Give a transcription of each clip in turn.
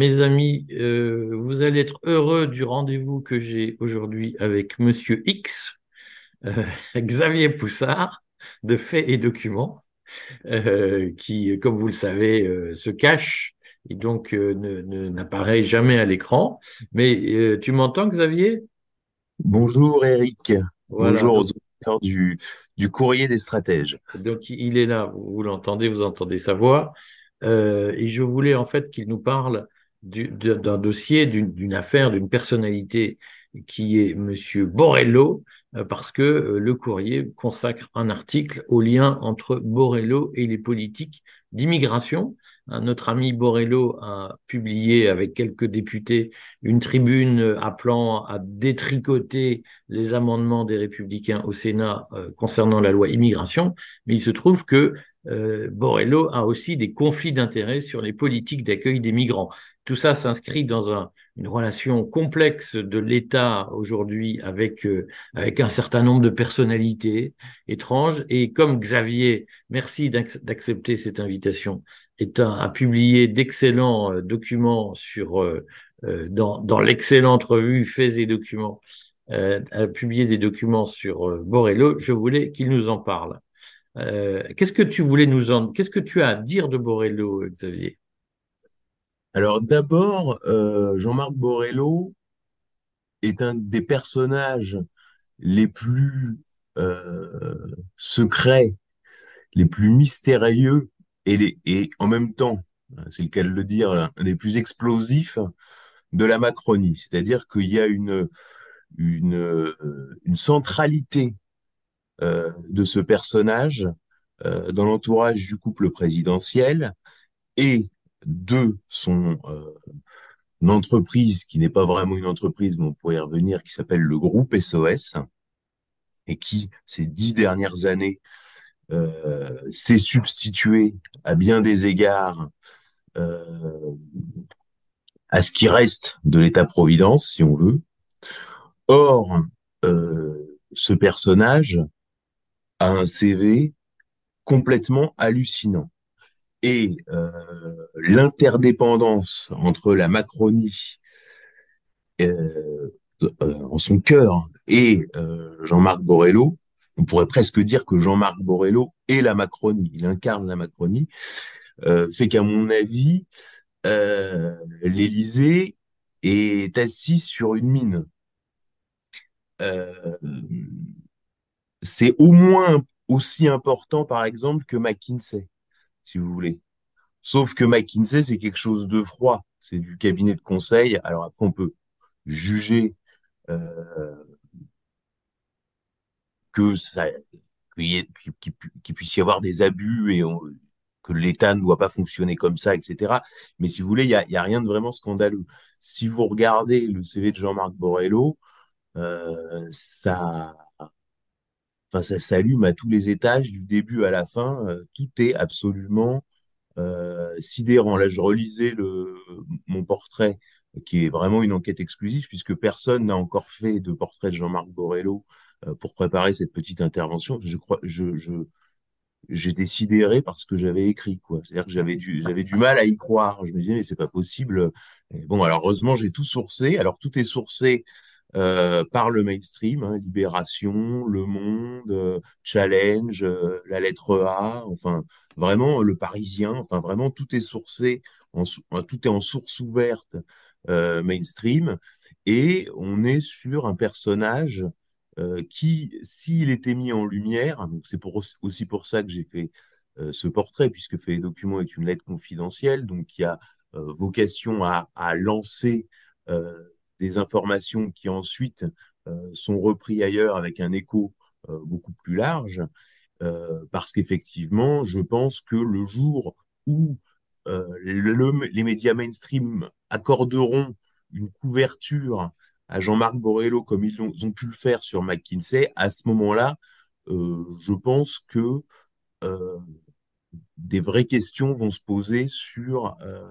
Mes amis, euh, vous allez être heureux du rendez-vous que j'ai aujourd'hui avec Monsieur X, euh, Xavier Poussard, de Faits et Documents, euh, qui, comme vous le savez, se cache et donc n'apparaît jamais à l'écran. Mais tu m'entends, Xavier? Bonjour Eric, Voilà, bonjour aux donc, auditeurs du, du Courrier des stratèges. donc il est là, vous, vous l'entendez, vous entendez sa voix. Euh, et je voulais en fait qu'il nous parle d'un dossier, d'une affaire, d'une personnalité qui est Monsieur Borrello, euh, parce que euh, le Courrier consacre un article au lien entre Borrello et les politiques d'immigration. Hein, Notre ami Borrello a publié avec quelques députés une tribune euh, appelant à détricoter les amendements des Républicains au Sénat concernant la loi immigration, mais il se trouve que euh, Borrello a aussi des conflits d'intérêts sur les politiques d'accueil des migrants. Tout ça s'inscrit dans un- une relation complexe de l'État aujourd'hui avec, euh, avec un certain nombre de personnalités étranges. Et comme Xavier, merci d'ac- d'accepter cette invitation, est un- a publié d'excellents euh, documents sur, euh, euh, dans, dans l'excellente revue Faits et Documents, a publié des documents sur Borrello, je voulais qu'il nous en parle. Euh, qu'est-ce que tu voulais nous en... Qu'est-ce que tu as à dire de Borrello, Xavier? Alors d'abord, euh, Jean-Marc Borrello est un des personnages les plus euh, secrets, les plus mystérieux et, en même temps, c'est le cas de le dire, un des plus explosifs de la Macronie. C'est-à-dire qu'il y a une, une, centralité de ce personnage euh, dans l'entourage du couple présidentiel et de son euh, une entreprise qui n'est pas vraiment une entreprise, mais on pourrait y revenir, qui s'appelle le groupe SOS et qui, ces dix dernières années, euh, s'est substitué à bien des égards euh, à ce qui reste de l'État-providence, si on veut. Or, euh, ce personnage a un CV complètement hallucinant. Et euh, l'interdépendance entre la Macronie euh, euh, en son cœur et Jean-Marc Borrello, on pourrait presque dire que Jean-Marc Borrello est la Macronie, il incarne la Macronie, fait qu'à mon avis, euh, l'Élysée est assis sur une mine. Euh, c'est au moins aussi important, par exemple, que McKinsey, si vous voulez. Sauf que McKinsey, c'est quelque chose de froid. C'est du cabinet de conseil. Alors après, on peut juger euh, que ça, qu'il puisse y avoir des abus et que l'État ne doit pas fonctionner comme ça, etc. Mais si vous voulez, il y a, y a rien de vraiment scandaleux. Si vous regardez le CV de Jean-Marc Borrello, euh, ça, enfin, ça s'allume à tous les étages, du début à la fin. euh, tout est absolument euh, sidérant. Là, je relisais le, mon portrait, qui est vraiment une enquête exclusive, puisque personne n'a encore fait de portrait de Jean-Marc Borrello euh, pour préparer cette petite intervention. Je crois, je, je, j'étais sidéré par ce que j'avais écrit, quoi. C'est-à-dire que j'avais du, j'avais du mal à y croire. Je me disais, mais c'est pas possible. Bon, alors heureusement, j'ai tout sourcé. Alors tout est sourcé euh, par le mainstream, hein, Libération, Le Monde, euh, Challenge, euh, La Lettre A, enfin vraiment Le Parisien, enfin vraiment tout est sourcé, en, euh, tout est en source ouverte euh, mainstream, et on est sur un personnage euh, qui, s'il était mis en lumière, c'est pour, aussi pour ça que j'ai fait euh, ce portrait, puisque Fait les documents est une lettre confidentielle, donc qui a euh, vocation à, à lancer euh, des informations qui ensuite euh, sont reprises ailleurs avec un écho euh, beaucoup plus large, euh, parce qu'effectivement, je pense que le jour où le- les médias mainstream accorderont une couverture à Jean-Marc Borrello comme ils ont, ont pu le faire sur McKinsey, à ce moment-là, euh, je pense que euh, des vraies questions vont se poser sur euh,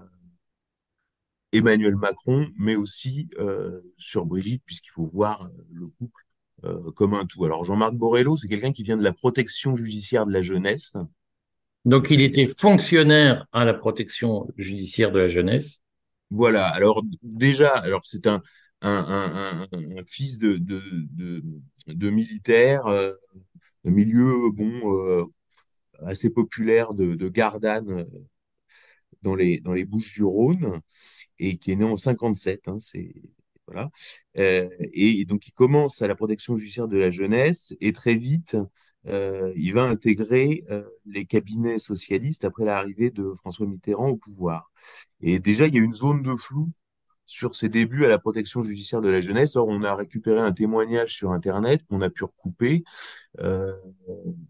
Emmanuel Macron, mais aussi euh, sur Brigitte, puisqu'il faut voir euh, le couple euh, comme un tout. Alors Jean-Marc Borrello, c'est quelqu'un qui vient de la protection judiciaire de la jeunesse. Donc, il était fonctionnaire à la protection judiciaire de la jeunesse. Voilà. Alors déjà, alors c'est un, un, un, un, fils de, de, de, de militaire, euh, de milieu bon euh, assez populaire de, de Gardanne euh, dans les dans les Bouches du Rhône et qui est né en 57. Hein, c'est voilà. Euh, et, donc il commence à la protection judiciaire de la jeunesse et très vite euh, il va intégrer euh, les cabinets socialistes après l'arrivée de François Mitterrand au pouvoir. Et déjà, il y a une zone de flou sur ses débuts à la protection judiciaire de la jeunesse. Or, on a récupéré un témoignage sur Internet qu'on a pu recouper. Euh,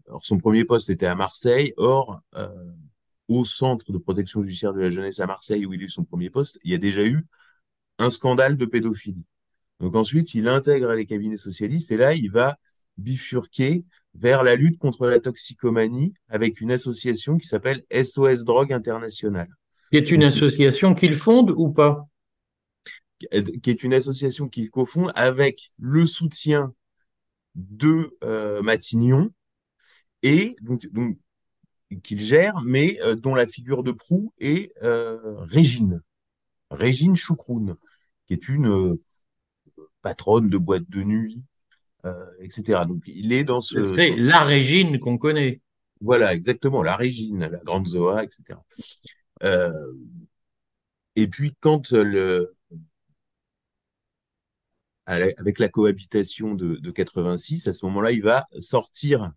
alors, son premier poste était à Marseille. Or, euh, au centre de protection judiciaire de la jeunesse à Marseille, où il a eu son premier poste, il y a déjà eu un scandale de pédophilie. Donc ensuite, il intègre les cabinets socialistes et là, il va bifurquer vers la lutte contre la toxicomanie avec une association qui s'appelle SOS Drogue Internationale. Qui est une association qu'il fonde ou pas? Qui est une association qu'il cofonde avec le soutien de euh, Matignon et donc, donc qu'il gère, mais euh, dont la figure de proue est euh, Régine, Régine Choucroune, qui est une euh, patronne de boîte de nuit, etc. Donc il est dans ce. C'est la Régine qu'on connaît. Voilà, exactement, la Régine, la grande Zoa, etc. Et puis quand le avec la cohabitation de, de 86, à ce moment-là, il va sortir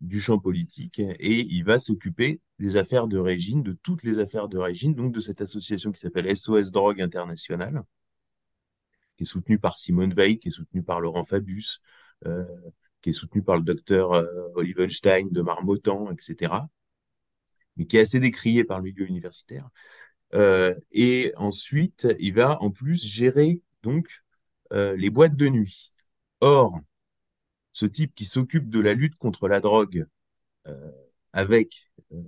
du champ politique et il va s'occuper des affaires de Régine, de toutes les affaires de Régine, donc de cette association qui s'appelle SOS Drogue International, qui est soutenue par Simone Veil, qui est soutenue par Laurent Fabius, euh, qui est soutenue par le docteur euh, Olivenstein de Marmottan, etc., mais qui est assez décriée par le milieu universitaire. Euh, et ensuite, il va en plus gérer donc euh, les boîtes de nuit. Or, ce type qui s'occupe de la lutte contre la drogue euh, avec, euh,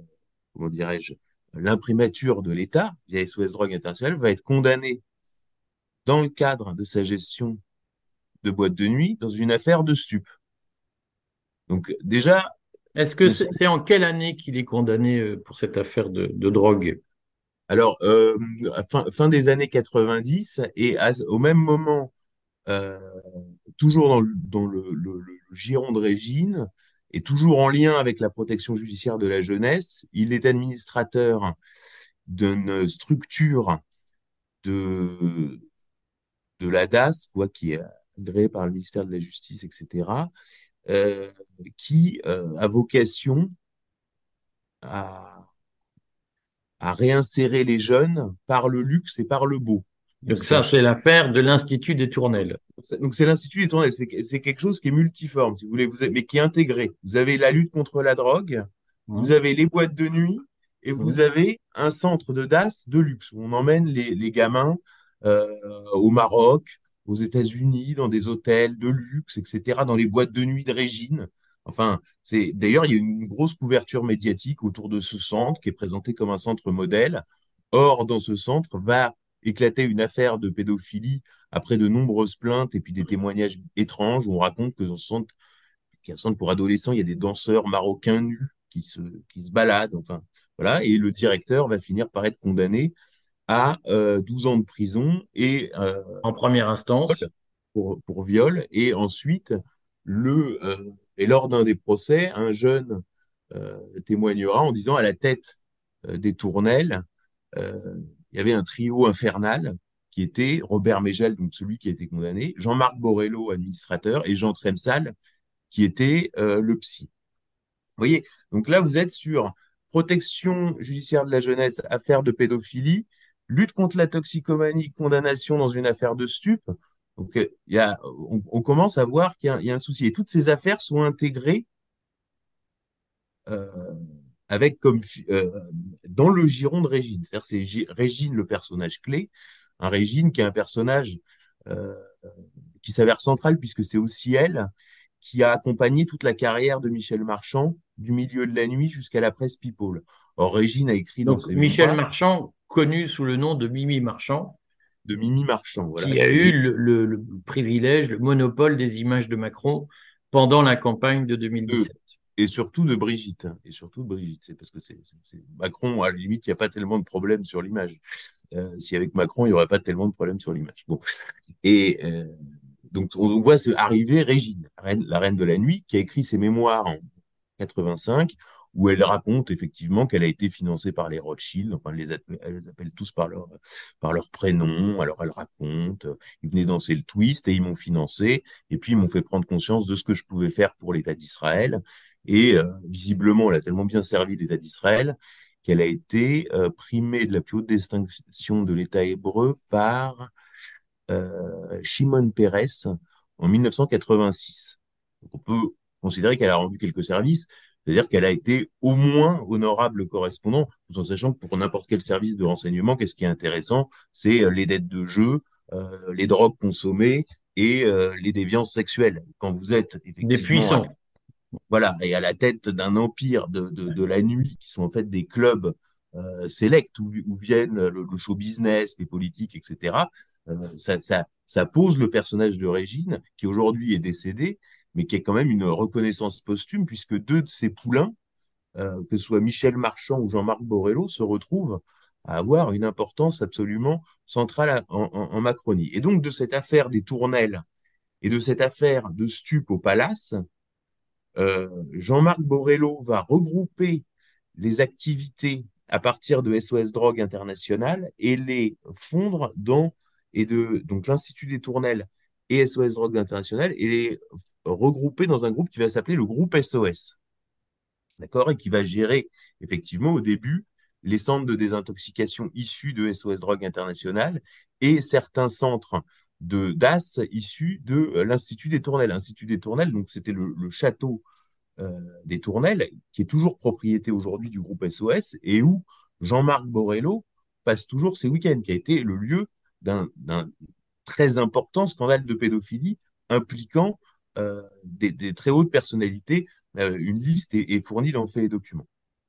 comment dirais-je, l'imprimature de l'État via SOS Drogue International va être condamné dans le cadre de sa gestion de boîte de nuit dans une affaire de stup. Donc déjà. Est-ce que c'est en quelle année qu'il est condamné euh, pour cette affaire de, de drogue? Alors, euh, fin, fin, des années 90 et à, au même moment euh, toujours dans, le, giron de Régine et toujours en lien avec la protection judiciaire de la jeunesse. Il est administrateur d'une structure de, de la DAS, quoi, qui est agréée par le ministère de la Justice, etc., euh, qui euh, a vocation à, à réinsérer les jeunes par le luxe et par le beau. Donc ça, c'est l'affaire de l'Institut des Tournelles. Donc c'est l'Institut des Tournelles, c'est quelque chose qui est multiforme, si vous voulez, vous avez, mais qui est intégré. Vous avez la lutte contre la drogue, mmh. vous avez les boîtes de nuit, et vous mmh. avez un centre de DAS de luxe, où on emmène les, les gamins euh, au Maroc, aux États-Unis, dans des hôtels de luxe, etc., dans les boîtes de nuit de Régine. Enfin, c'est d'ailleurs, il y a une grosse couverture médiatique autour de ce centre qui est présenté comme un centre modèle. Or, dans ce centre va éclater une affaire de pédophilie après de nombreuses plaintes et puis des témoignages étranges où on raconte que centre, un centre pour adolescents, il y a des danseurs marocains nus qui se, qui se baladent, enfin, voilà, et le directeur va finir par être condamné à euh, 12 ans de prison et euh, en première instance. pour, pour viol et ensuite le euh, et lors d'un des procès, un jeune euh, témoignera en disant à la tête des tournelles il y avait un trio infernal qui était Robert Mégel, donc celui qui a été condamné, Jean-Marc Borello, administrateur, et Jean Tremsal, qui était euh, le psy. Vous voyez, donc là, vous êtes sur protection judiciaire de la jeunesse, affaire de pédophilie, lutte contre la toxicomanie, condamnation dans une affaire de stup. Donc, il y a, on, on, commence à voir qu'il y, y, a un souci. Et toutes ces affaires sont intégrées euh, avec comme euh, dans le giron de Régine. C'est-à-dire c'est Régine le personnage clé, un Régine qui est un personnage euh, qui s'avère central puisque c'est aussi elle qui a accompagné toute la carrière de Michel Marchand du milieu de la nuit jusqu'à la presse People. Or Régine a écrit donc Michel Marchand connu sous le nom de Mimi Marchand. De Mimi Marchand, voilà. Qui a eu le, le, le privilège, le monopole des images de Macron pendant la campagne de 2017 et surtout de Brigitte. Et surtout de Brigitte, c'est parce que c'est Macron, à la limite, il n'y a pas tellement de problème sur l'image. Euh, si avec Macron, il n'y aurait pas tellement de problèmes sur l'image. Bon. Et euh, donc, on, voit arriver Régine, la reine, de la nuit, qui a écrit ses mémoires en 85, où elle raconte effectivement qu'elle a été financée par les Rothschild. Enfin, elle les, appelle, tous par leur, par leur prénom. Alors, elle raconte, ils venaient danser le twist et ils m'ont financé. Et puis, ils m'ont fait prendre conscience de ce que je pouvais faire pour l'État d'Israël. Et euh, visiblement, elle a tellement bien servi l'État d'Israël qu'elle a été euh, primée de la plus haute distinction de l'État hébreu par euh, Shimon Peres en 1986. Donc on peut considérer qu'elle a rendu quelques services, c'est-à-dire qu'elle a été au moins honorable correspondant, tout en sachant que pour n'importe quel service de renseignement, qu'est-ce qui est intéressant C'est euh, les dettes de jeu, euh, les drogues consommées et euh, les déviances sexuelles. Quand vous êtes effectivement... Des puissants. Voilà, et à la tête d'un empire de, de, de, la nuit, qui sont en fait des clubs euh, select où, viennent le, show business, les politiques, etc. Euh, ça, ça, pose le personnage de Régine, qui aujourd'hui est décédé, mais qui est quand même une reconnaissance posthume, puisque deux de ses poulains, euh, que ce soit Michel Marchand ou Jean-Marc Borello, se retrouvent à avoir une importance absolument centrale en, en, Macronie. Et donc de cette affaire des tournelles et de cette affaire de stup au palace, Jean-Marc Borello va regrouper les activités à partir de SOS Drogue International et les fondre dans et de l'Institut des Tournelles et SOS Drogue International et les regrouper dans un groupe qui va s'appeler le groupe SOS. D'accord? Et qui va gérer effectivement au début les centres de désintoxication issus de SOS Drogue International et certains centres de DAS issus de l'Institut des Tournelles. L'Institut des Tournelles, donc c'était le, château euh, des Tournelles, qui est toujours propriété aujourd'hui du groupe SOS et où Jean-Marc Borello passe toujours ses week-ends, qui a été le lieu d'un très important scandale de pédophilie impliquant euh, des, très hautes personnalités. Euh, une liste est, est, fournie dans Faits et Documents.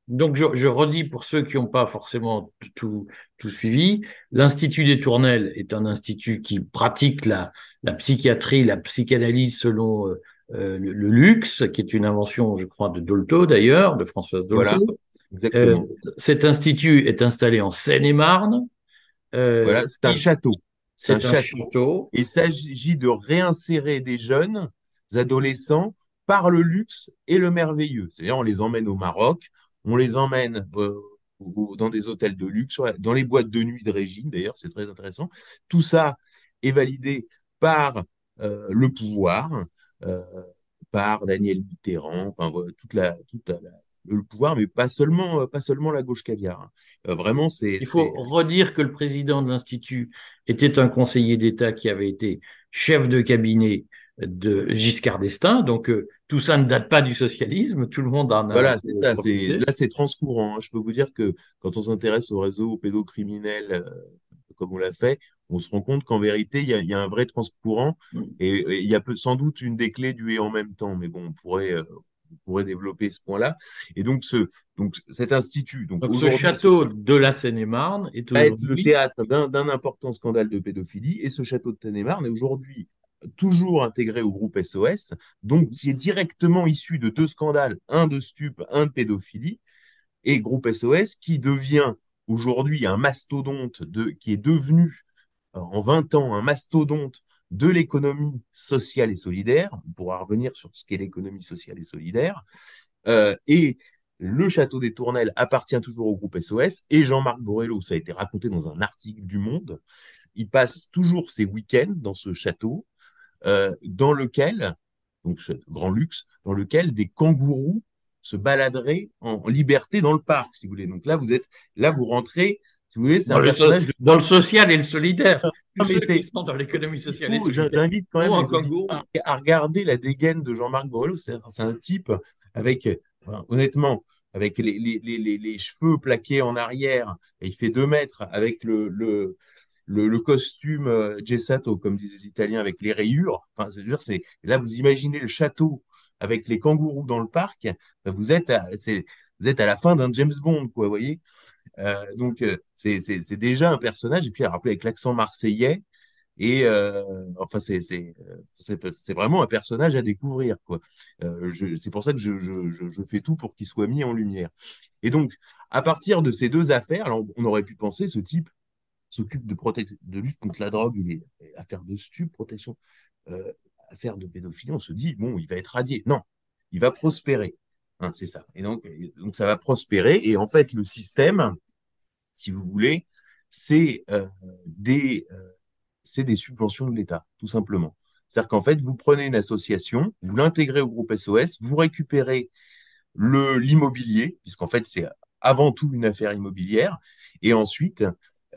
Donc, je, je redis pour ceux qui n'ont pas forcément tout, tout suivi, l'Institut des Tournelles est un institut qui pratique la, la psychiatrie, la psychanalyse selon euh, euh le, le, luxe, qui est une invention, je crois, de Dolto d'ailleurs, de Françoise Dolto. Voilà, exactement. Euh, cet institut est installé en Seine-et-Marne. Euh, voilà, c'est un château. C'est un, un, château. château. Il s'agit de réinsérer des jeunes adolescents par le luxe et le merveilleux. C'est-à-dire, on les emmène au Maroc, on les emmène euh, dans des hôtels de luxe, dans les boîtes de nuit de Régine, d'ailleurs, c'est très intéressant. Tout ça est validé par euh, le pouvoir, euh, par Daniel Mitterrand, enfin, toute la, toute la, le pouvoir, mais pas seulement, pas seulement la gauche caviar. Euh, vraiment, c'est. Il faut redire que le président de l'Institut était un conseiller d'État qui avait été chef de cabinet de Giscard d'Estaing. Donc, euh, tout ça ne date pas du socialisme. Tout le monde en a. Voilà, c'est ça. C'est, là, c'est transcourant. Hein. Je peux vous dire que quand on s'intéresse au réseau pédocriminel, euh, comme on l'a fait, on se rend compte qu'en vérité, il y a, y a, un vrai transcourant mm. et il y a peu, sans doute une des clés du et en même temps. Mais bon, on pourrait, euh, on pourrait développer ce point-là. Et donc, ce, donc cet institut. Donc, donc ce château de la Seine-et-Marne est va être le théâtre d'un important scandale de pédophilie. Et ce château de Seine-et-Marne est aujourd'hui toujours intégré au groupe SOS, donc qui est directement issu de deux scandales, un de stup, un de pédophilie, et groupe SOS qui devient aujourd'hui un mastodonte de, qui est devenu euh, en 20 ans un mastodonte de l'économie sociale et solidaire. On pourra revenir sur ce qu'est l'économie sociale et solidaire. Euh, et le château des Tournelles appartient toujours au groupe SOS et Jean-Marc Borello, ça a été raconté dans un article du Monde. Il passe toujours ses week-ends dans ce château euh, dans lequel, donc grand luxe, dans lequel des kangourous se baladeraient en liberté dans le parc, si vous voulez. Donc là, vous êtes, là, vous rentrez, si vous voulez, c'est un personnage de... dans le social et le solidaire. Non, mais c'est dans l'économie sociale. J'invite quand même à, à, regarder la dégaine de Jean-Marc Borello. C'est un type avec, enfin, honnêtement, avec les, les, les, les, cheveux plaqués en arrière, et il fait deux mètres avec le, le, le, le costume euh, Gessato, comme disent les Italiens, avec les rayures. Enfin, c'est dire, c'est là vous imaginez le château avec les kangourous dans le parc. Ben, vous êtes à, c'est, vous êtes à la fin d'un James Bond, quoi, vous voyez. Euh, donc euh, c'est, c'est, c'est déjà un personnage. Et puis rappelez avec l'accent marseillais. Et euh, enfin, c'est, c'est, c'est, c'est vraiment un personnage à découvrir, quoi. Euh, je, c'est pour ça que je, je, je, fais tout pour qu'il soit mis en lumière. Et donc, à partir de ces deux affaires, on aurait pu penser ce type s'occupe de, de lutte contre la drogue, il est affaire de stup, protection, euh, affaire de pédophilie, on se dit, bon, il va être radié. Non, il va prospérer. Hein, c'est ça. Et donc, donc, ça va prospérer. Et en fait, le système, si vous voulez, c'est euh, des, euh, des subventions de l'État, tout simplement. C'est-à-dire qu'en fait, vous prenez une association, vous l'intégrez au groupe SOS, vous récupérez l'immobilier, puisqu'en fait, c'est avant tout une affaire immobilière, et ensuite,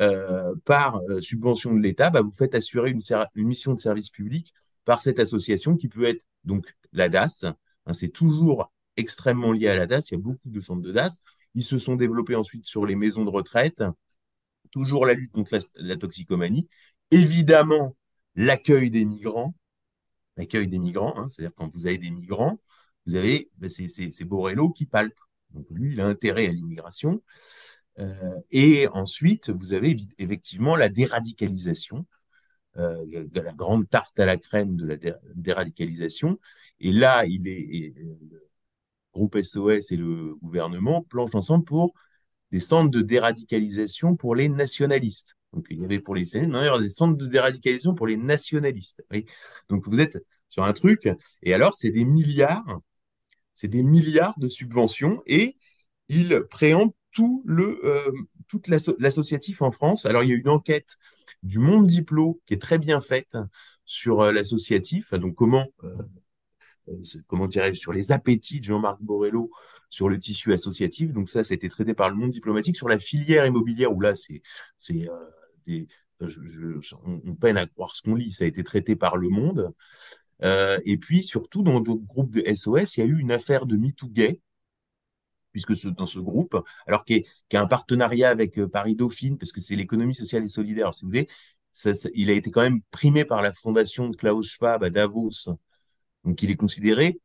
euh, par euh, subvention de l'État, bah, vous faites assurer une, mission de service public par cette association qui peut être donc la DAS. Hein, c'est toujours extrêmement lié à la DAS. Il y a beaucoup de centres de DAS. Ils se sont développés ensuite sur les maisons de retraite. Toujours la lutte contre la, toxicomanie. Évidemment, l'accueil des migrants. L'accueil des migrants, hein, c'est-à-dire quand vous avez des migrants, vous avez, bah, c'est Borello qui palpe. Donc lui, il a intérêt à l'immigration. Euh, et ensuite, vous avez effectivement la déradicalisation, euh, la grande tarte à la crème de la déradicalisation. Et là, il est, le groupe SOS et le gouvernement planchent ensemble pour des centres de déradicalisation pour les nationalistes. Donc, il y avait pour les nationalistes, des centres de déradicalisation pour les nationalistes. Donc, vous êtes sur un truc, et alors, c'est des milliards, c'est des milliards de subventions, et ils préemptent tout le euh, toute l'associatif en France. Alors il y a une enquête du Monde Diplo qui est très bien faite sur euh, l'associatif. Donc comment euh, comment dirais-je sur les appétits de Jean-Marc Borello sur le tissu associatif. Donc ça, c'était traité par le Monde diplomatique sur la filière immobilière où là c'est c'est on, peine à croire ce qu'on lit. Ça a été traité par Le Monde. et puis surtout dans le groupe de SOS, il y a eu une affaire de MeToo Gay puisque ce, dans ce groupe, alors qu'il y a un partenariat avec euh, Paris Dauphine, parce que c'est l'économie sociale et solidaire, si vous voulez, ça, il a été quand même primé par la fondation de Klaus Schwab à Davos. Donc il est considéré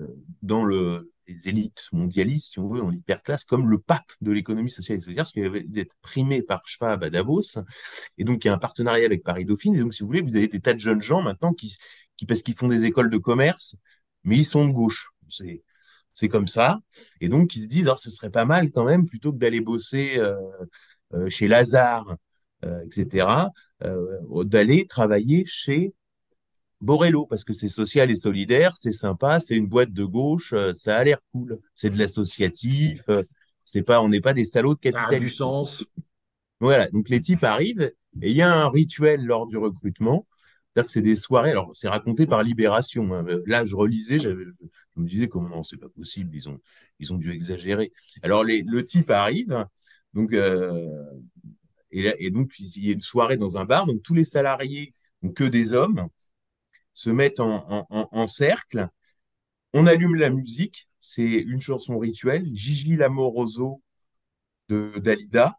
euh, dans le, les élites mondialistes, si on veut, dans l'hyperclasse, comme le pape de l'économie sociale et solidaire, ce qui avait d'être primé par Schwab à Davos. Et donc il y a un partenariat avec Paris Dauphine. Et donc si vous voulez, vous avez des tas de jeunes gens maintenant qui, qui parce qu'ils font des écoles de commerce, mais ils sont de gauche. C'est c'est comme ça. Et donc, ils se disent, alors, ce serait pas mal quand même, plutôt que d'aller bosser euh, euh, chez Lazare, euh, etc., d'aller travailler chez Borello, parce que c'est social et solidaire, c'est sympa, c'est une boîte de gauche, ça a l'air cool. C'est de l'associatif, c'est pas, on n'est pas des salauds de capitalisme. du sens. Voilà, donc les types arrivent et il y a un rituel lors du recrutement c'est-à-dire que c'est des soirées, alors c'est raconté par Libération. Hein. Là, je relisais, je, me disais comment non, c'est pas possible, ils ont, ils ont dû exagérer. Alors les, le type arrive, donc euh, et, donc il y a une soirée dans un bar, donc tous les salariés, donc que des hommes, se mettent en, en, en cercle. On allume la musique, c'est une chanson rituelle, Gigi Lamoroso de Dalida.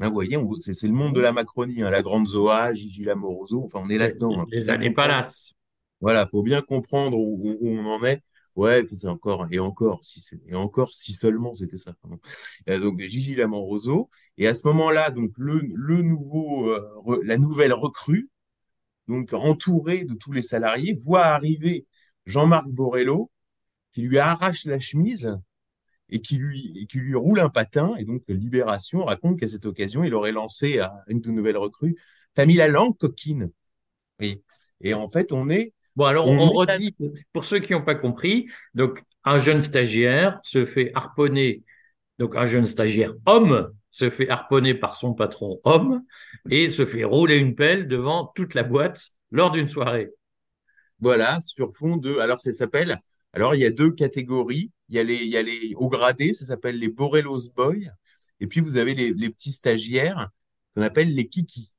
Ben, vous voyez, c'est le monde de la Macronie, hein, la grande Zoa, Gigi Lamoroso, enfin on est là-dedans. Hein. Les années palaces. Voilà, faut bien comprendre où, on en est. Ouais, c'est encore et encore si et encore si seulement c'était ça. donc Gigi Lamoroso et à ce moment-là, donc le, le nouveau, euh, la nouvelle recrue, donc entourée de tous les salariés, voit arriver Jean-Marc Borello qui lui arrache la chemise et qui lui, et qui lui roule un patin. Et donc, Libération raconte qu'à cette occasion, il aurait lancé à une de nouvelles recrues T'as mis la langue, coquine. Et, et en fait, on est. Bon, alors, on, redit, pour ceux qui n'ont pas compris, donc, un jeune stagiaire se fait harponner, donc, un jeune stagiaire homme se fait harponner par son patron homme et se fait rouler une pelle devant toute la boîte lors d'une soirée. Voilà, sur fond de. Alors, ça s'appelle. Alors, il y a deux catégories. Il y a les, il y a les hauts gradés, ça s'appelle les Borellos Boys. Et puis, vous avez les, les petits stagiaires qu'on appelle les Kiki.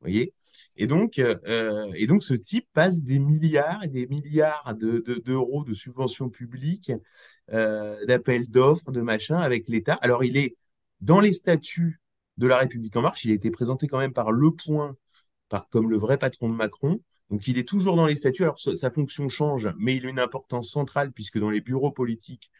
Vous voyez? Et donc, euh, et donc, ce type passe des milliards et des milliards d'euros de, d'euros de, subventions publiques, euh, d'appels d'offres, de machin avec l'État. Alors, il est dans les statuts de la République en marche. Il a été présenté quand même par Le Point, par, comme le vrai patron de Macron. Donc il est toujours dans les statuts. Alors sa fonction change, mais il a une importance centrale puisque dans les bureaux politiques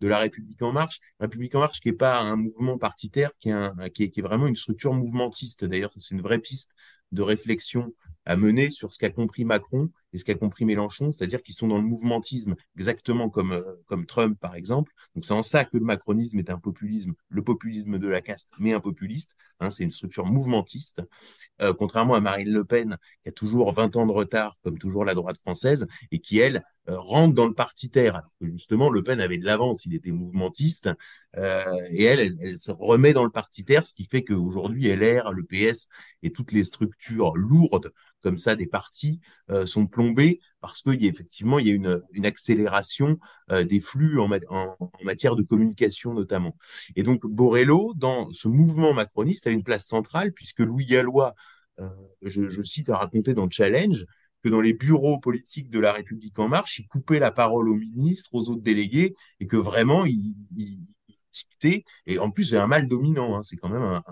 de la République en marche, République en marche qui n'est pas un mouvement partitaire, qui est vraiment une structure mouvementiste. D'ailleurs, c'est une vraie piste de réflexion à mener sur ce qu'a compris Macron et ce qu'a compris Mélenchon, c'est-à-dire qu'ils sont dans le mouvementisme, exactement comme, euh, comme Trump, par exemple. Donc c'est en ça que le macronisme est un populisme, le populisme de la caste, mais un populiste. Hein, c'est une structure mouvementiste, euh, contrairement à Marine Le Pen, qui a toujours 20 ans de retard, comme toujours la droite française, et qui, elle, euh, rentre dans le partitaire. Alors que justement, Le Pen avait de l'avance, il était mouvementiste, et elle, elle, se remet dans le partitaire, ce qui fait qu'aujourd'hui, LR, le PS et toutes les structures lourdes comme ça des partis sont parce qu'il y a effectivement il y a une, accélération euh, des flux en, matière de communication notamment. Et donc Borrello, dans ce mouvement macroniste, a une place centrale puisque Louis Gallois, euh, je, cite, a raconté dans Challenge que dans les bureaux politiques de la République en marche, il coupait la parole aux ministres, aux autres délégués, et que vraiment il, il, il dictait. Et en plus, c'est un mal dominant. Hein, c'est quand même un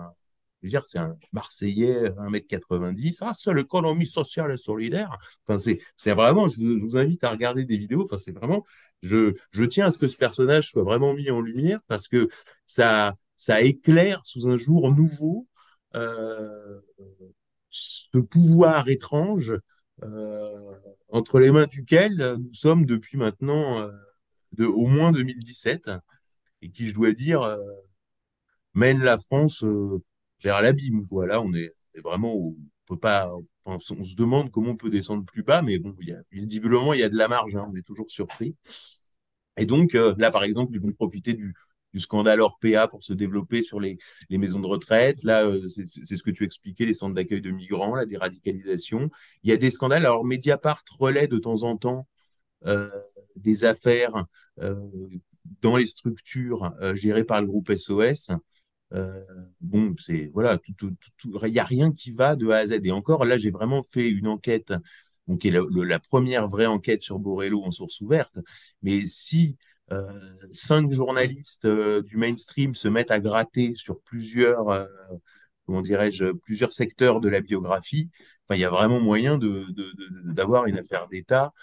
dire, c'est un Marseillais, 1m90. Ah, c'est l'économie sociale et solidaire. Enfin, c'est, vraiment, je, vous invite à regarder des vidéos. Enfin, c'est vraiment, je, je tiens à ce que ce personnage soit vraiment mis en lumière parce que ça, ça éclaire sous un jour nouveau euh, ce pouvoir étrange euh, entre les mains duquel nous sommes depuis maintenant euh, de, au moins 2017 et qui, je dois dire, mène la France vers l'abîme. On est, on est vraiment, on peut pas, on, se demande comment on peut descendre plus bas, mais bon, il y a, visiblement, il y a de la marge, hein, on est toujours surpris. Et donc, euh, là, par exemple, ils vont profiter du, scandale Orpea pour se développer sur les, maisons de retraite. Là, euh, c'est ce que tu expliquais, les centres d'accueil de migrants, la déradicalisation. Il y a des scandales. Alors, Mediapart relaie de temps en temps euh, des affaires euh, dans les structures gérées par le groupe SOS. Euh, bon, c'est voilà, tout, tout, tout, il n'y a rien qui va de A à Z. Et encore, là, j'ai vraiment fait une enquête, donc qui est la, première vraie enquête sur Borello en source ouverte. Mais si euh, cinq journalistes euh, du mainstream se mettent à gratter sur plusieurs, euh, comment dirais-je, plusieurs secteurs de la biographie, enfin, il y a vraiment moyen de, d'avoir une affaire d'État.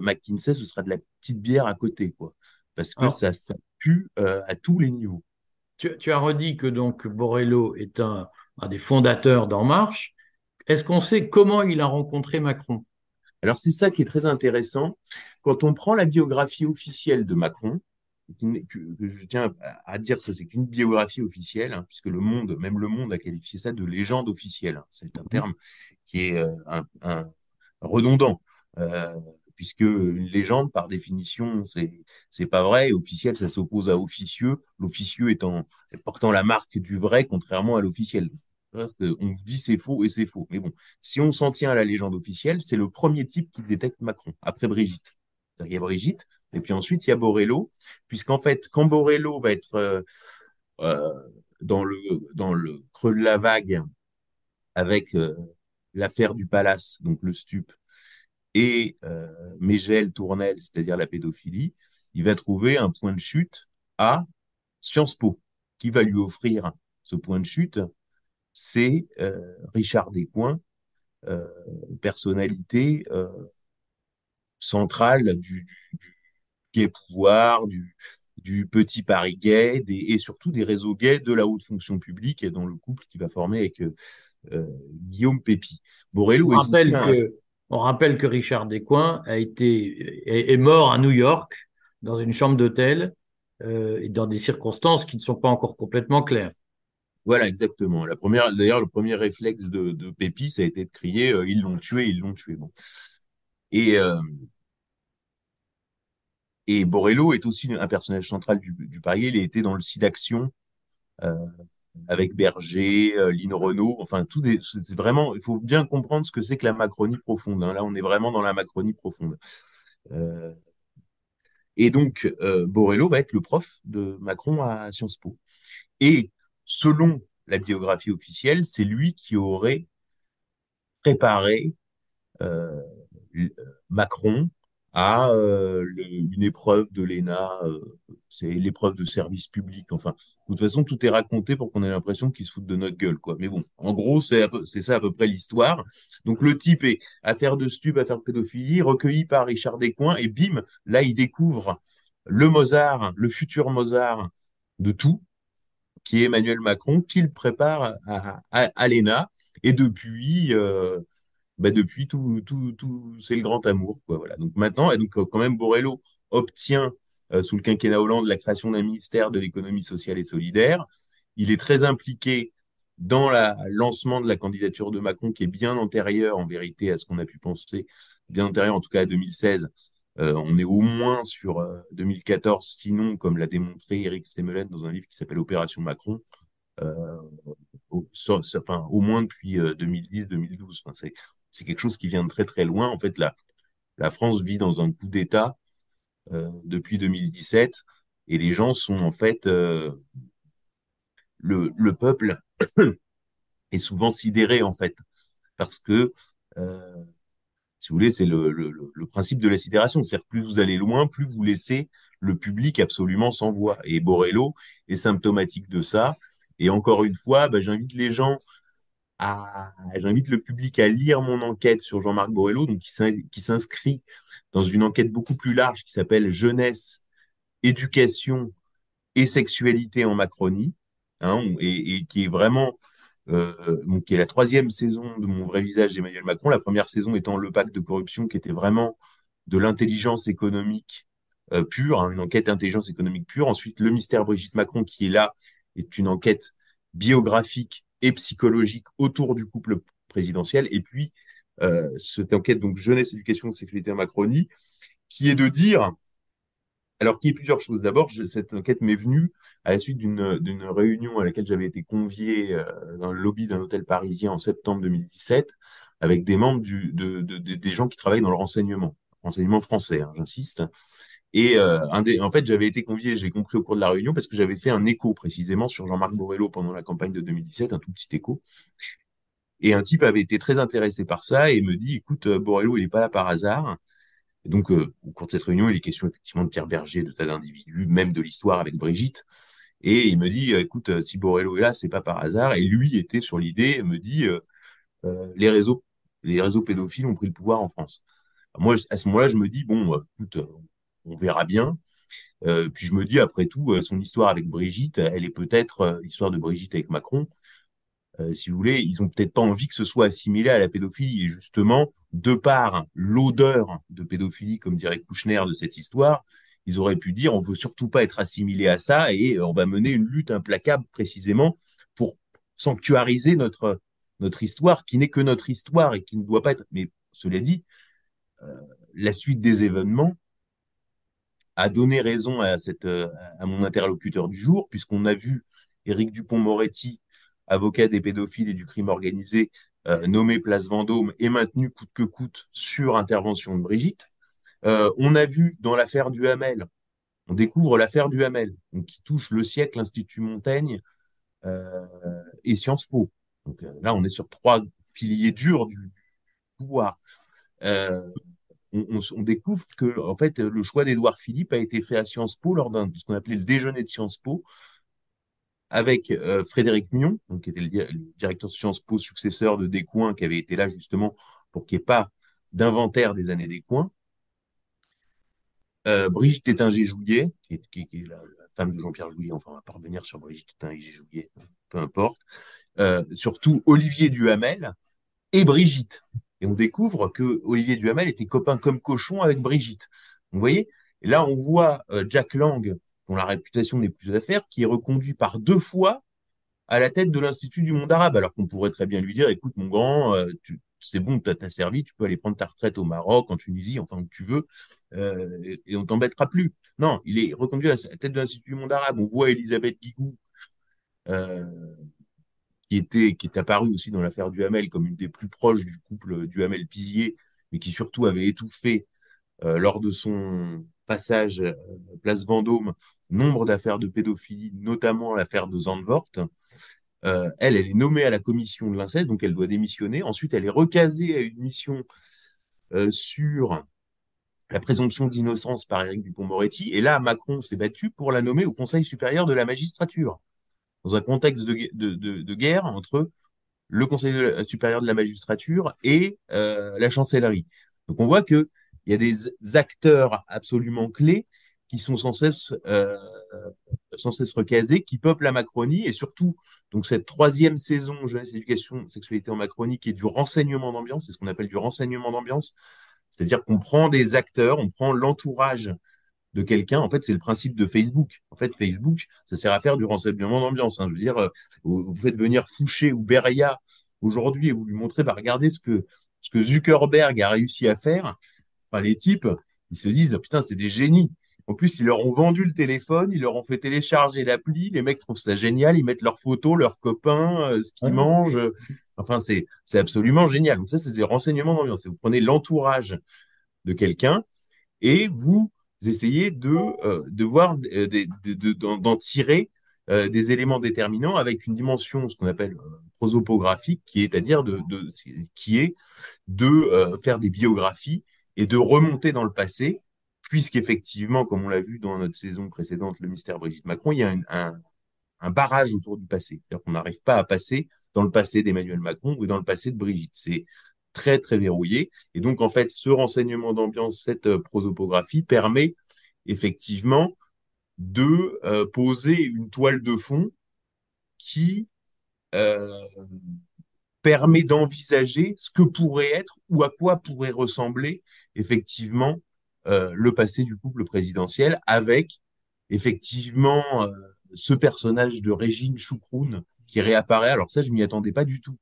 McKinsey, ce sera de la petite bière à côté, quoi, parce que Alors, ça, ça pue à tous les niveaux. Tu, tu, as redit que donc Borrello est un, un des fondateurs d'En Marche. Est-ce qu'on sait comment il a rencontré Macron? Alors c'est ça qui est très intéressant. Quand on prend la biographie officielle de Macron, que, je tiens à dire, ça c'est qu'une biographie officielle, hein, puisque le Monde, même le Monde a qualifié ça de légende officielle. Hein. C'est un terme qui est euh, un, un redondant. Euh, puisque une légende, par définition, c'est c'est pas vrai. Officiel, ça s'oppose à officieux. L'officieux étant portant la marque du vrai, contrairement à l'officiel. On dit c'est faux et c'est faux. Mais bon, si on s'en tient à la légende officielle, c'est le premier type qui détecte Macron, après Brigitte. Il y a Brigitte, et puis ensuite il y a Borello, puisqu'en fait, quand Borello va être euh, euh, dans, le, dans le creux de la vague avec euh, l'affaire du palace, donc le stup, et euh, Mégel Tournel, c'est-à-dire la pédophilie, il va trouver un point de chute à Sciences Po. Qui va lui offrir ce point de chute C'est euh, Richard Descoings, euh, personnalité euh, centrale du, du, du gay pouvoir, du, du petit Paris gay des, et surtout des réseaux gays de la haute fonction publique et dans le couple qui va former avec euh, Guillaume Pépi. Borello est rappelle que on rappelle que Richard Descoings a été est, mort à New York dans une chambre d'hôtel euh, et dans des circonstances qui ne sont pas encore complètement claires. Voilà, exactement. La première, d'ailleurs, le premier réflexe de, de Pépi, ça a été de crier euh, "Ils l'ont tué, ils l'ont tué". Bon. Et euh, Borello est aussi un personnage central du, du Paris. Il été dans le site d'action euh, avec Berger, euh, Lynn Renault, enfin tout des, c'est vraiment, il faut bien comprendre ce que c'est que la Macronie profonde. Hein. Là, on est vraiment dans la Macronie profonde. Euh, et donc, euh, Borello va être le prof de Macron à Sciences Po. Et selon la biographie officielle, c'est lui qui aurait préparé euh, Macron à euh, une épreuve de l'ENA, euh, c'est l'épreuve de service public. Enfin, de toute façon, tout est raconté pour qu'on ait l'impression qu'ils se foutent de notre gueule, quoi. Mais bon, en gros, c'est ça à peu près l'histoire. Donc le type est affaire de stup, affaire de pédophilie, recueilli par Richard Descoings, et bim, là, il découvre le Mozart, le futur Mozart de tout, qui est Emmanuel Macron, qu'il prépare à, à, à l'ENA. Et depuis, euh, bah depuis tout, tout, tout, c'est le grand amour, quoi. Voilà. Donc maintenant, et donc quand même Borrello obtient euh, sous le quinquennat Hollande la création d'un ministère de l'économie sociale et solidaire. Il est très impliqué dans le lancement de la candidature de Macron, qui est bien antérieure en vérité à ce qu'on a pu penser, bien antérieure en tout cas à 2016. Euh, on est au moins sur 2014, euh, sinon, comme l'a démontré Eric Stemelen dans un livre qui s'appelle Opération Macron, euh, au, moins depuis 2010-2012. Enfin, c'est, quelque chose qui vient de très très loin. En fait, la, la France vit dans un coup d'État depuis 2017 et les gens sont en fait le, le peuple est souvent sidéré en fait parce que euh, si vous voulez, c'est le, le, principe de la sidération. C'est-à-dire plus vous allez loin, plus vous laissez le public absolument sans voix. Et Borello est symptomatique de ça. Et encore une fois, bah, j'invite les gens j'invite le public à lire mon enquête sur Jean-Marc Borello, donc qui s'inscrit dans une enquête beaucoup plus large qui s'appelle Jeunesse, éducation et sexualité en Macronie, hein, et, qui est vraiment euh, qui est la troisième saison de Mon vrai visage d'Emmanuel Macron. La première saison étant Le pacte de corruption, qui était vraiment de l'intelligence économique euh, pure, hein, une enquête d'intelligence économique pure. Ensuite, Le mystère Brigitte Macron, qui est là, est une enquête biographique et psychologique autour du couple présidentiel. Et puis, euh, cette enquête, donc jeunesse, éducation, sexualité en Macronie, qui est de dire alors qu'il y a plusieurs choses. D'abord, cette enquête m'est venue à la suite d'une réunion à laquelle j'avais été convié euh, dans le lobby d'un hôtel parisien en septembre 2017 avec des membres du, de, de, des gens qui travaillent dans le renseignement, renseignement français, hein, j'insiste. Et euh, un des, en fait, j'avais été convié, j'ai compris au cours de la réunion, parce que j'avais fait un écho précisément sur Jean-Marc Borrello pendant la campagne de 2017, un tout petit écho. Et un type avait été très intéressé par ça et me dit, écoute, euh, Borrello, il n'est pas là par hasard. Et donc, euh, au cours de cette réunion, il est question effectivement de Pierre Berger, de tas d'individus, même de l'histoire avec Brigitte. Et il me dit, euh, écoute, euh, si Borrello est là, c'est pas par hasard. Et lui était sur l'idée, me dit, les réseaux, les réseaux pédophiles ont pris le pouvoir en France. moi, à ce moment-là, je me dis, bon, écoute, on verra bien. puis je me dis, après tout, son histoire avec Brigitte, elle est peut-être l'histoire de Brigitte avec Macron. Euh, si vous voulez, ils ont peut-être pas envie que ce soit assimilé à la pédophilie. Et justement, de par l'odeur de pédophilie, comme dirait Kouchner de cette histoire, ils auraient pu dire on veut surtout pas être assimilé à ça et on va mener une lutte implacable précisément pour sanctuariser notre notre histoire qui n'est que notre histoire et qui ne doit pas être. Mais cela dit, euh, la suite des événements a donné raison à cette à mon interlocuteur du jour puisqu'on a vu Éric Dupont-Moretti avocat des pédophiles et du crime organisé, euh, nommé Place Vendôme et maintenu coûte que coûte sur intervention de Brigitte. Euh, on a vu dans l'affaire du Hamel, on découvre l'affaire du Hamel, donc, qui touche le siècle, l'Institut Montaigne euh, et Sciences Po. Donc là, on est sur trois piliers durs du pouvoir. On, découvre que en fait le choix d'Édouard Philippe a été fait à Sciences Po lors d'un ce qu'on appelait le déjeuner de Sciences Po, avec euh, Frédéric Mion, qui était le, directeur de Sciences Po, successeur de Descoings, qui avait été là justement pour qu'il n'y ait pas d'inventaire des années Descoings. Euh, Brigitte Étinger-Jouillet, qui, qui, est la, femme de Jean-Pierre Jouillet, enfin on va pas revenir sur Brigitte Étinger-Jouillet, peu importe. Euh, surtout Olivier Duhamel et Brigitte. Et on découvre que Olivier Duhamel était copain comme cochon avec Brigitte. Vous voyez? Et là, on voit euh, Jack Lang, dont la réputation n'est plus d'affaires, qui est reconduit par deux fois à la tête de l'Institut du monde arabe, alors qu'on pourrait très bien lui dire, écoute mon grand, euh, c'est bon, tu as, servi, tu peux aller prendre ta retraite au Maroc, en Tunisie, enfin où tu veux, euh, et, on t'embêtera plus. Non, il est reconduit à la tête de l'Institut du monde arabe. On voit Elisabeth Guigou, qui est apparue aussi dans l'affaire du Hamel comme une des plus proches du couple du Hamel-Pizier, mais qui surtout avait étouffé lors de son passage euh, place Vendôme, nombre d'affaires de pédophilie, notamment l'affaire de Zandvoort. Euh, elle, elle est nommée à la commission de l'inceste, donc elle doit démissionner. Ensuite, elle est recasée à une mission euh, sur la présomption d'innocence par Éric Dupont-Moretti. Et là, Macron s'est battu pour la nommer au Conseil supérieur de la magistrature, dans un contexte de, guerre entre le Conseil supérieur de la magistrature et euh, la chancellerie. Donc on voit que il y a des acteurs absolument clés qui qui sont sans cesse, euh, sans cesse recasés, qui peuplent la Macronie et surtout donc cette troisième saison jeunesse, éducation, sexualité en Macronie qui est du renseignement d'ambiance, c'est ce qu'on appelle du renseignement d'ambiance, c'est-à-dire qu'on prend des acteurs, on prend l'entourage de quelqu'un. En fait, c'est le principe de Facebook. En fait, Facebook, ça sert à faire du renseignement d'ambiance. Hein. Je veux dire, euh, vous, faites venir Fouché ou Beria aujourd'hui et vous lui montrez, bah, regardez ce que, ce que Zuckerberg a réussi à faire. Enfin, les types, ils se disent, putain, c'est des génies. En plus, ils leur ont vendu le téléphone, ils leur ont fait télécharger l'appli. Les mecs trouvent ça génial. Ils mettent leurs photos, leurs copains, euh, ce qu'ils mangent. Enfin, c'est, c'est absolument génial. Donc ça, c'est des renseignements d'ambiance. Vous prenez l'entourage de quelqu'un et vous essayez de, euh, voir, d'en tirer euh, des éléments déterminants avec une dimension, ce qu'on appelle prosopographique, qui est à dire de, faire des biographies et de remonter dans le passé puisqu'effectivement, comme on l'a vu dans notre saison précédente, le mystère Brigitte Macron, il y a un, barrage autour du passé. C'est-à-dire n'arrive pas à passer dans le passé d'Emmanuel Macron ou dans le passé de Brigitte. C'est très, très verrouillé. Et donc, en fait, ce renseignement d'ambiance, cette euh, prosopographie permet effectivement de euh, poser une toile de fond qui euh, permet d'envisager ce que pourrait être ou à quoi pourrait ressembler effectivement le passé du couple présidentiel avec effectivement ce personnage de Régine Choucroune qui réapparaît. Alors ça, je m'y attendais pas du tout.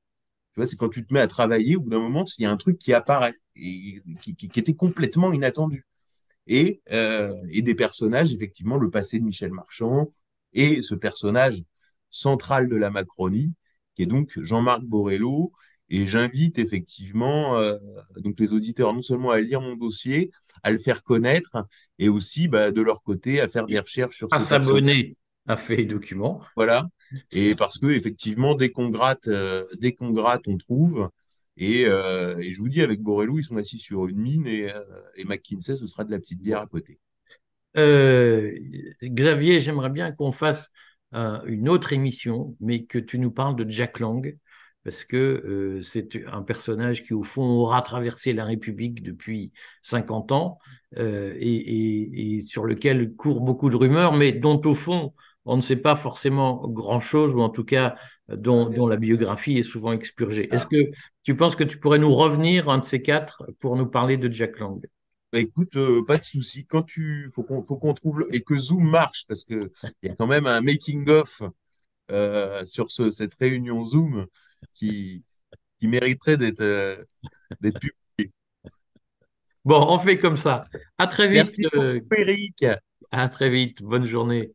Tu vois, c'est quand tu te mets à travailler, au bout d'un moment, il y a un truc qui apparaît et qui, qui, était complètement inattendu. Et, euh, et des personnages, effectivement, le passé de Michel Marchand et ce personnage central de la Macronie, qui est donc Jean-Marc Borello, et j'invite effectivement euh, donc les auditeurs non seulement à lire mon dossier, à le faire connaître, et aussi bah, de leur côté à faire des recherches sur à s'abonner à Fait et Documents. Voilà. Et parce que effectivement, dès qu'on gratte, euh, dès qu'on gratte, on trouve. Et, euh, et, je vous dis, avec Borello, ils sont assis sur une mine et, et McKinsey, ce sera de la petite bière à côté. Xavier, j'aimerais bien qu'on fasse une autre émission, mais que tu nous parles de Jack Lang parce que euh, c'est un personnage qui, au fond, aura traversé la République depuis 50 ans euh, et, sur lequel courent beaucoup de rumeurs, mais dont, au fond, on ne sait pas forcément grand-chose, ou en tout cas dont, la biographie est souvent expurgée. Est-ce que tu penses que tu pourrais nous revenir, un de ces quatre, pour nous parler de Jack Lang? Bah, écoute, euh, pas de souci. Quand tu faut qu'on faut qu'on trouve et que Zoom marche parce que il y a quand même un making of sur ce, cette réunion Zoom qui, qui mériterait d'être euh, publié. Bon, on fait comme ça. À très vite. Merci beaucoup, Eric. À très vite. Bonne journée.